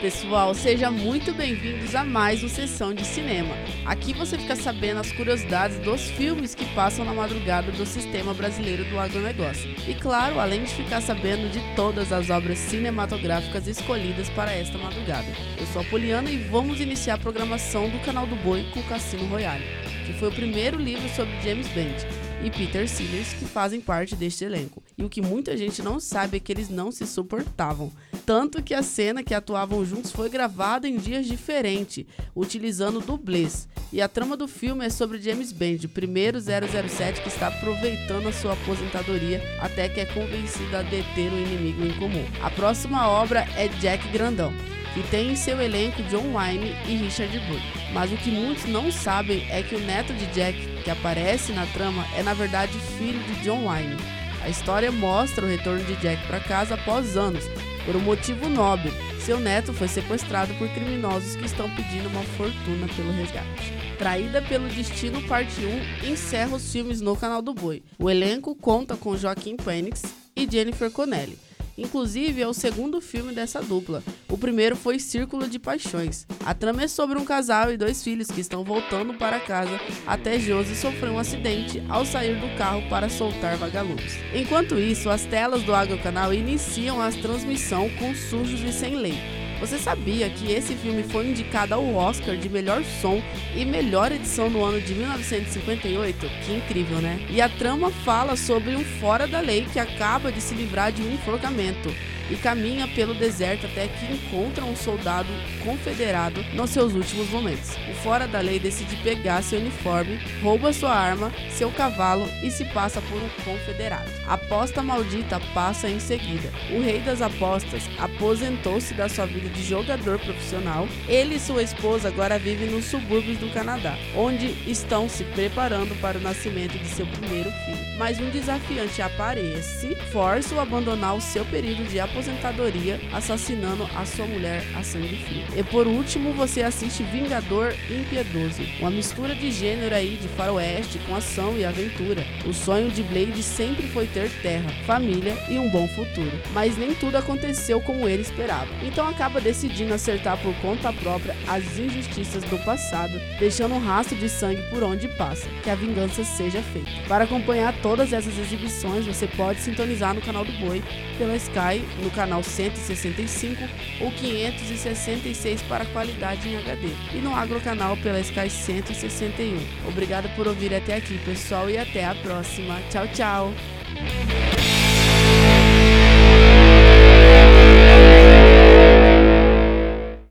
pessoal, sejam muito bem-vindos a mais uma sessão de cinema. Aqui você fica sabendo as curiosidades dos filmes que passam na madrugada do sistema brasileiro do agronegócio. E claro, além de ficar sabendo de todas as obras cinematográficas escolhidas para esta madrugada. Eu sou a Poliana e vamos iniciar a programação do canal do Boi com Cassino Royale, que foi o primeiro livro sobre James Bond e Peter Sellers que fazem parte deste elenco. E o que muita gente não sabe é que eles não se suportavam. Tanto que a cena que atuavam juntos foi gravada em dias diferentes, utilizando dublês. E a trama do filme é sobre James Bond, o primeiro 007 que está aproveitando a sua aposentadoria até que é convencido a deter o inimigo em comum. A próxima obra é Jack Grandão que tem em seu elenco John Wayne e Richard Burr. Mas o que muitos não sabem é que o neto de Jack, que aparece na trama, é na verdade filho de John Wayne. A história mostra o retorno de Jack para casa após anos, por um motivo nobre. Seu neto foi sequestrado por criminosos que estão pedindo uma fortuna pelo resgate. Traída pelo Destino Parte 1 encerra os filmes no canal do Boi. O elenco conta com Joaquim Phoenix e Jennifer Connelly. Inclusive, é o segundo filme dessa dupla. O primeiro foi Círculo de Paixões. A trama é sobre um casal e dois filhos que estão voltando para casa até Josie sofrer um acidente ao sair do carro para soltar vagalumes. Enquanto isso, as telas do Agrocanal iniciam a transmissão com sujos e sem lei. Você sabia que esse filme foi indicado ao Oscar de melhor som e melhor edição no ano de 1958? Que incrível, né? E a trama fala sobre um fora da lei que acaba de se livrar de um enforcamento e caminha pelo deserto até que encontra um soldado confederado nos seus últimos momentos. O fora da lei decide pegar seu uniforme, rouba sua arma, seu cavalo e se passa por um confederado. A aposta maldita passa em seguida. O rei das apostas aposentou-se da sua vida de jogador profissional. Ele e sua esposa agora vivem nos subúrbios do Canadá, onde estão se preparando para o nascimento de seu primeiro filho. Mas um desafiante aparece, força-o a abandonar o seu período de aposentadoria aposentadoria, assassinando a sua mulher a sangue frio. E por último, você assiste Vingador Impiedoso, uma mistura de gênero aí de faroeste com ação e aventura. O sonho de Blade sempre foi ter terra, família e um bom futuro, mas nem tudo aconteceu como ele esperava. Então acaba decidindo acertar por conta própria as injustiças do passado, deixando um rastro de sangue por onde passa, que a vingança seja feita. Para acompanhar todas essas exibições, você pode sintonizar no canal do Boi pela Sky no canal 165 ou 566 para qualidade em HD e no Agrocanal pela Sky 161. Obrigado por ouvir até aqui, pessoal, e até a próxima. Tchau, tchau!